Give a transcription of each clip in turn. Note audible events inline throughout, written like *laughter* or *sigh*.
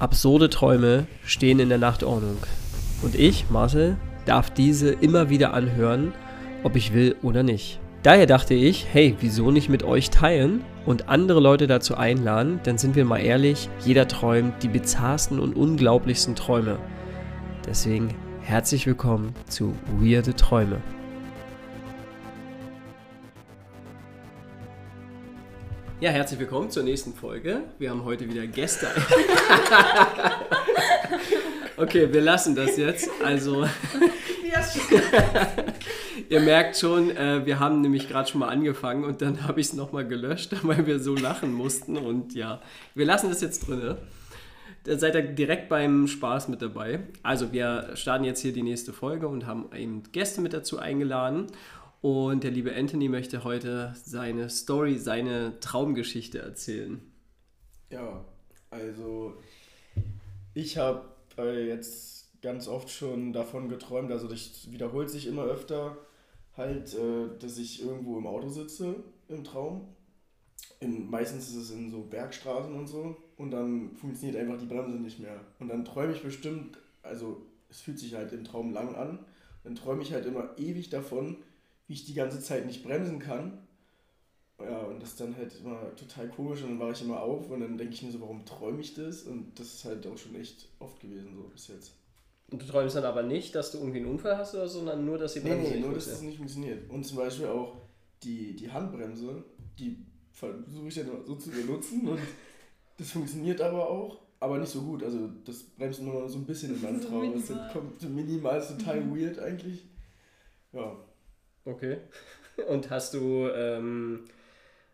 Absurde Träume stehen in der Nachtordnung. Und ich, Marcel, darf diese immer wieder anhören, ob ich will oder nicht. Daher dachte ich, hey, wieso nicht mit euch teilen und andere Leute dazu einladen? Denn sind wir mal ehrlich, jeder träumt die bizarrsten und unglaublichsten Träume. Deswegen herzlich willkommen zu Weirde Träume. Ja, herzlich willkommen zur nächsten Folge. Wir haben heute wieder Gäste. *laughs* okay, wir lassen das jetzt. Also, *laughs* ihr merkt schon, äh, wir haben nämlich gerade schon mal angefangen und dann habe ich es nochmal gelöscht, *laughs* weil wir so lachen mussten. Und ja, wir lassen das jetzt drin. Da seid ihr direkt beim Spaß mit dabei. Also, wir starten jetzt hier die nächste Folge und haben eben Gäste mit dazu eingeladen. Und der liebe Anthony möchte heute seine Story, seine Traumgeschichte erzählen. Ja, also ich habe äh, jetzt ganz oft schon davon geträumt, also das wiederholt sich immer öfter, halt, äh, dass ich irgendwo im Auto sitze im Traum. In, meistens ist es in so Bergstraßen und so und dann funktioniert einfach die Bremse nicht mehr. Und dann träume ich bestimmt, also es fühlt sich halt im Traum lang an, dann träume ich halt immer ewig davon, wie ich die ganze Zeit nicht bremsen kann. Ja, und das ist dann halt immer total komisch und dann wache ich immer auf und dann denke ich mir so, warum träume ich das? Und das ist halt auch schon echt oft gewesen, so bis jetzt. Und du träumst dann aber nicht, dass du irgendwie einen Unfall hast oder so, sondern nur, dass die Bremse nee, nee, nur, dass es nicht funktioniert. Und zum Beispiel auch die, die Handbremse, die versuche ich dann so zu benutzen und das funktioniert aber auch, aber nicht so gut. Also das bremst nur noch so ein bisschen in meinem Traum. Das kommt minimal, ist total mhm. weird eigentlich. Ja. Okay. *laughs* Und hast du, ähm,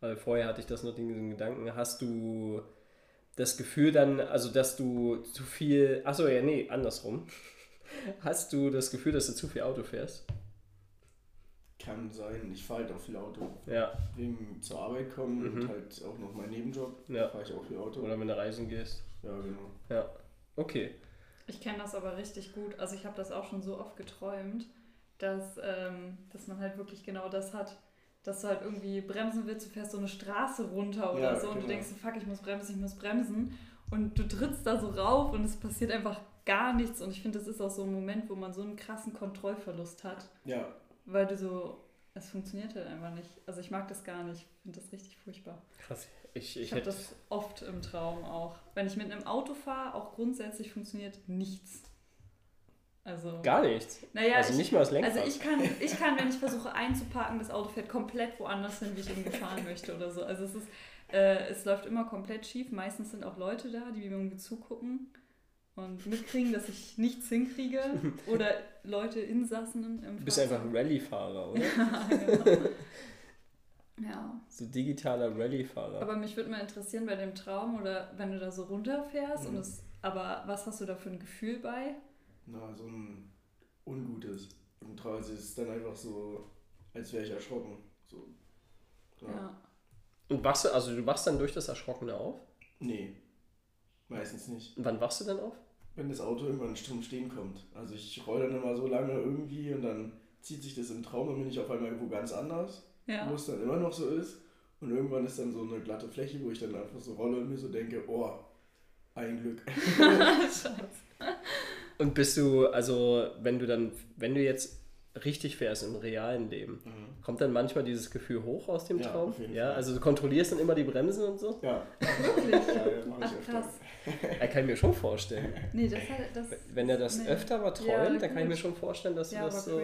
weil vorher hatte ich das noch den Gedanken, hast du das Gefühl dann, also dass du zu viel, achso, ja, nee, andersrum. *laughs* Hast du das Gefühl, dass du zu viel Auto fährst? Kann sein, ich fahre halt auch viel Auto. Ja. Wegen zur Arbeit kommen mhm. und halt auch noch mein Nebenjob, ja. fahre ich auch viel Auto. Oder wenn du reisen gehst. Ja, genau. Ja, okay. Ich kenne das aber richtig gut. Also ich habe das auch schon so oft geträumt dass, ähm, dass man halt wirklich genau das hat, dass du halt irgendwie bremsen willst, du fährst so eine Straße runter oder ja, so und genau. du denkst, fuck, ich muss bremsen, ich muss bremsen und du trittst da so rauf und es passiert einfach gar nichts und ich finde, das ist auch so ein Moment, wo man so einen krassen Kontrollverlust hat. Ja. Weil du so, es funktioniert halt einfach nicht. Also ich mag das gar nicht, ich finde das richtig furchtbar. Krass. Ich, ich, ich habe das oft im Traum auch. Wenn ich mit einem Auto fahre, auch grundsätzlich funktioniert nichts. Also, Gar nichts. Naja, also ich, nicht mal das Lenkrad. Also ich kann, ich kann, wenn ich versuche einzuparken, das Auto fährt komplett woanders hin, wie ich ihn fahren möchte oder so. Also es ist, äh, es läuft immer komplett schief. Meistens sind auch Leute da, die mir irgendwie zugucken und mitkriegen, dass ich nichts hinkriege. *laughs* Oder Leute, Insassen im Du bist einfach ein Rallye-Fahrer, oder? *laughs* ja, genau. Ja. So digitaler Rallye-Fahrer. Aber mich würde mal interessieren bei dem Traum oder wenn du da so runterfährst mhm. und es, aber was hast du da für ein Gefühl bei? Na, so ein ungutes. Und teilweise ist es dann einfach so, als wäre ich erschrocken. So. Ja. ja. Und wachst du, also du wachst dann durch das Erschrockene auf? Nee, meistens nicht. Und wann wachst du dann auf? Wenn das Auto irgendwann stumm stehen kommt. Also ich roll dann immer so lange irgendwie und dann zieht sich das im Traum und bin ich auf einmal irgendwo ganz anders, ja. wo es dann immer noch so ist. Und irgendwann ist dann so eine glatte Fläche, wo ich dann einfach so rolle und mir so denke, oh, ein Glück. *laughs* *laughs* Scheiße. Und bist du, also wenn du dann, wenn du jetzt richtig fährst im realen Leben, mhm. kommt dann manchmal dieses Gefühl hoch aus dem ja, Traum? ja, also du kontrollierst dann immer die Bremsen und so? Ja. Wirklich? ja, Ach, krass. *laughs* Er kann mir schon vorstellen. Nee, das das Wenn er das nee. öfter mal träumt, ja, dann kann ich mir schon vorstellen, dass du das so,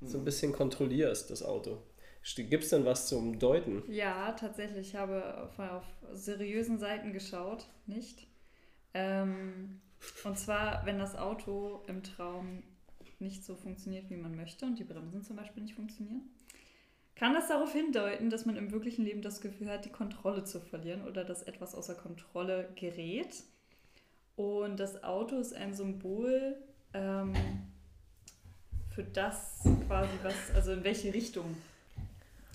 so ein bisschen kontrollierst, das Auto. Gibt es denn was zum Deuten? Ja, tatsächlich. Ich habe auf, auf seriösen Seiten geschaut, nicht? Ähm, und zwar, wenn das Auto im Traum nicht so funktioniert, wie man möchte und die Bremsen zum Beispiel nicht funktionieren, kann das darauf hindeuten, dass man im wirklichen Leben das Gefühl hat, die Kontrolle zu verlieren oder dass etwas außer Kontrolle gerät. Und das Auto ist ein Symbol ähm, für das quasi, was, also in welche Richtung.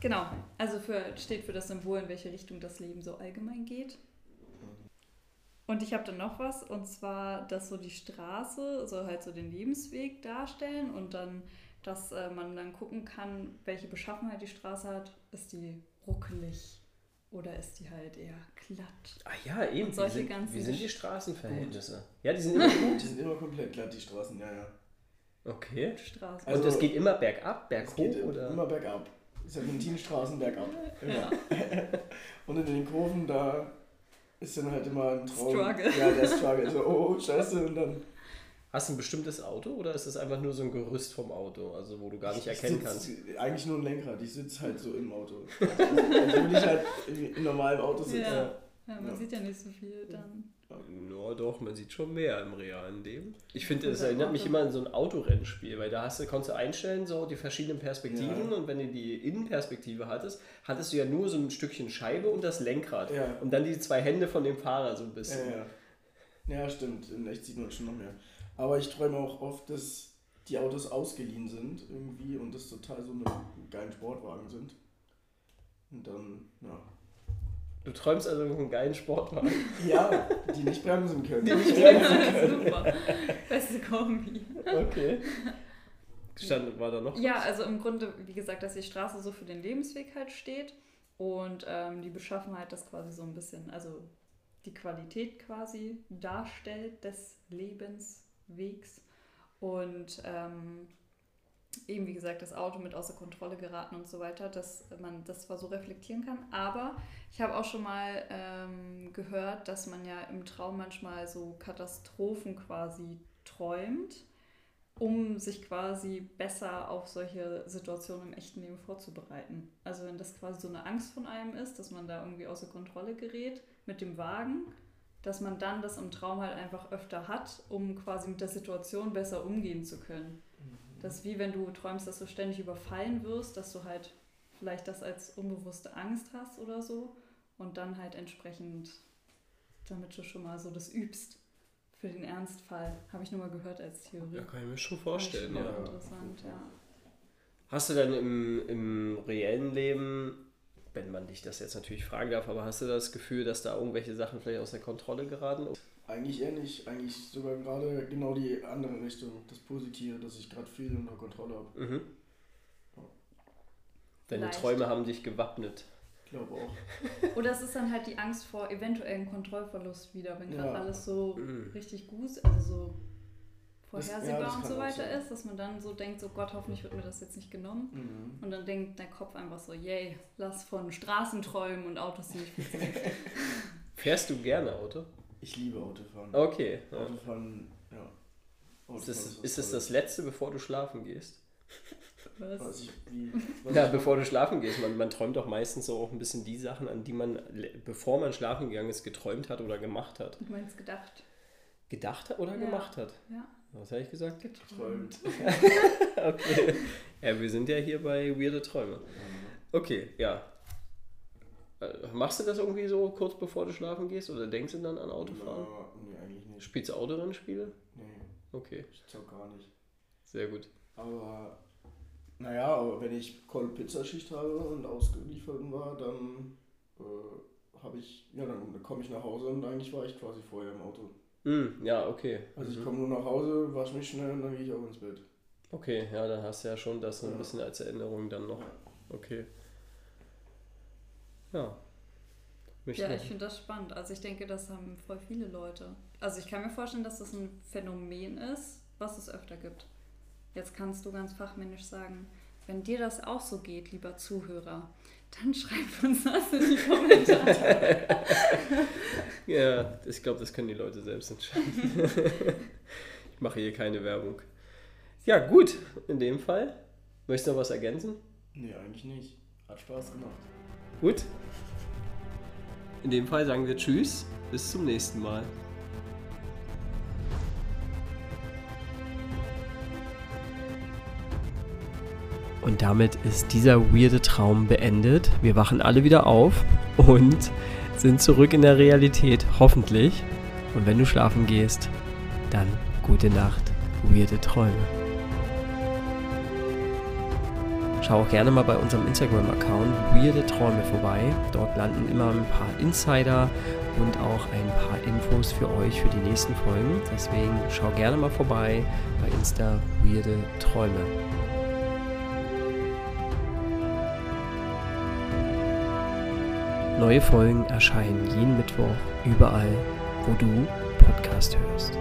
Genau, also für, steht für das Symbol, in welche Richtung das Leben so allgemein geht. Und ich habe dann noch was, und zwar, dass so die Straße soll halt so den Lebensweg darstellen und dann, dass äh, man dann gucken kann, welche Beschaffenheit die Straße hat. Ist die ruckelig Oder ist die halt eher glatt? Ah ja, eben. Und solche wie, sind, ganzen wie sind die Straßenverhältnisse? Ja, die sind immer gut. Die sind immer komplett glatt, die Straßen, ja, ja. Okay. Straßen. Also- Und es geht immer bergab, berghoch geht oder? immer bergab. Serpentinstraßen bergab. Immer. ja. *laughs* Und in den Kurven, da ist dann halt immer ein Traum. Struggle. Ja, der Struggle. So, oh, scheiße. Und dann. Hast du ein bestimmtes Auto oder ist das einfach nur so ein Gerüst vom Auto, also wo du gar nicht ich erkennen sitz, kannst? Eigentlich nur ein Lenkrad. Ich sitze halt so im Auto. Also, wenn ich halt in, in normalem Auto sitze. Ja. Ja, man Ja. sieht ja nicht so viel dann. Ja, doch, man sieht schon mehr im realen Leben. Ich finde, das erinnert mich immer an so ein Autorennspiel, weil da hast du, konntest du einstellen, so die verschiedenen Perspektiven Ja. und wenn du die Innenperspektive hattest, hattest du ja nur so ein Stückchen Scheibe und das Lenkrad. Ja. Und dann die zwei Hände von dem Fahrer so ein bisschen. Ja, ja. ja, stimmt. In echt sieht man schon noch mehr. Aber ich träume auch oft, dass die Autos ausgeliehen sind irgendwie und das total so eine geilen Sportwagen sind. Und dann, ja. Du träumst also von einem geilen Sportwagen. *laughs* Ja, die nicht bremsen können. Die nicht *laughs* bremsen Super. Beste Kombi. Okay. *laughs* Stand, war da noch? Ja, also im Grunde, wie gesagt, dass die Straße so für den Lebensweg halt steht und ähm, die Beschaffenheit das quasi so ein bisschen, also die Qualität quasi darstellt des Lebenswegs und ähm, eben wie gesagt das Auto mit außer Kontrolle geraten und so weiter, dass man das zwar so reflektieren kann, aber ich habe auch schon mal ähm, gehört, dass man ja im Traum manchmal so Katastrophen quasi träumt um sich quasi besser auf solche Situationen im echten Leben vorzubereiten. Also wenn das quasi so eine Angst von einem ist, dass man da irgendwie außer Kontrolle gerät mit dem Wagen, dass man dann das im Traum halt einfach öfter hat, um quasi mit der Situation besser umgehen zu können. Das ist wie wenn du träumst, dass du ständig überfallen wirst, dass du halt vielleicht das als unbewusste Angst hast oder so und dann halt entsprechend, damit du schon mal so das übst. Für den Ernstfall. Habe ich nur mal gehört als Theorie. Ja, kann ich mir schon vorstellen, ja. Interessant, ja. Hast du dann im, im reellen Leben, wenn man dich das jetzt natürlich fragen darf, aber hast du das Gefühl, dass da irgendwelche Sachen vielleicht aus der Kontrolle geraten? Eigentlich eher nicht. Eigentlich sogar gerade genau die andere Richtung. Das Positive, dass ich gerade viel unter Kontrolle habe. Mhm. Deine Vielleicht. Träume haben dich gewappnet. Ich glaube auch. *laughs* Oder es ist dann halt die Angst vor eventuellem Kontrollverlust wieder, wenn gerade Ja. alles so Mhm. richtig gut, also so Das- ja, vorhersehbar das und so weiter sein. ist, dass man dann so denkt, so Gott, hoffentlich wird mir das jetzt nicht genommen. Mhm. Und dann denkt der Kopf einfach so, yay, lass von Straßen träumen und Autos, die nicht funktionieren. *laughs* Fährst du gerne Auto? Ich liebe Autofahren. Okay. Ja. Autofahren, ja. Ist Autofahren es, was ist es das Tolles. letzte, bevor du schlafen gehst? *laughs* Was? Was ich, wie, was *laughs* Ja, ich- bevor du schlafen gehst. Man, man träumt doch meistens so auch ein bisschen die Sachen, an die man, bevor man schlafen gegangen ist, geträumt hat oder gemacht hat. Du meinst gedacht? Gedacht hat oder Ja. gemacht hat? Ja, Was habe ich gesagt? geträumt. Träumt. *laughs* Okay. Ja, wir sind ja hier bei Weirde Träume. Okay, ja. Äh, Machst du das irgendwie so kurz bevor du schlafen gehst oder denkst du dann an Autofahren? Na, nee, eigentlich nicht. Spielst du Autorennspiele? Nee, Okay, ich zock gar nicht. sehr gut. Aber, naja, aber wenn ich Cold Pizzaschicht habe und ausgeliefert war, dann äh, habe ich, ja, dann komme ich nach Hause und eigentlich war ich quasi vorher im Auto. Hm, ja, okay. Also ich Mhm. komme nur nach Hause, wasche mich schnell und dann gehe ich auch ins Bett. Okay, ja, dann hast du ja schon das so ein Ja. bisschen als Erinnerung dann noch. Okay. Ja. Möchte Ja, ich finde das spannend. Also ich denke, das haben voll viele Leute. Also ich kann mir vorstellen, dass das ein Phänomen ist, was es öfter gibt. Jetzt kannst du ganz fachmännisch sagen, wenn dir das auch so geht, lieber Zuhörer, dann *laughs* schreib uns das in die Kommentare. *laughs* Ja, ich glaube, das können die Leute selbst entscheiden. *laughs* ich mache hier keine Werbung. Ja, gut, in dem Fall. Möchtest du noch was ergänzen? Nee, eigentlich nicht. Hat Spaß gemacht. Gut. In dem Fall sagen wir Tschüss, bis zum nächsten Mal. Und damit ist dieser weirde Traum beendet. Wir wachen alle wieder auf und sind zurück in der Realität, hoffentlich. Und wenn du schlafen gehst, dann gute Nacht, weirde Träume. Schau auch gerne mal bei unserem Instagram-Account Weirde Träume vorbei. Dort landen immer ein paar Insider und auch ein paar Infos für euch für die nächsten Folgen. Deswegen schau gerne mal vorbei bei Insta Weirde Träume. Neue Folgen erscheinen jeden Mittwoch überall, wo du Podcast hörst.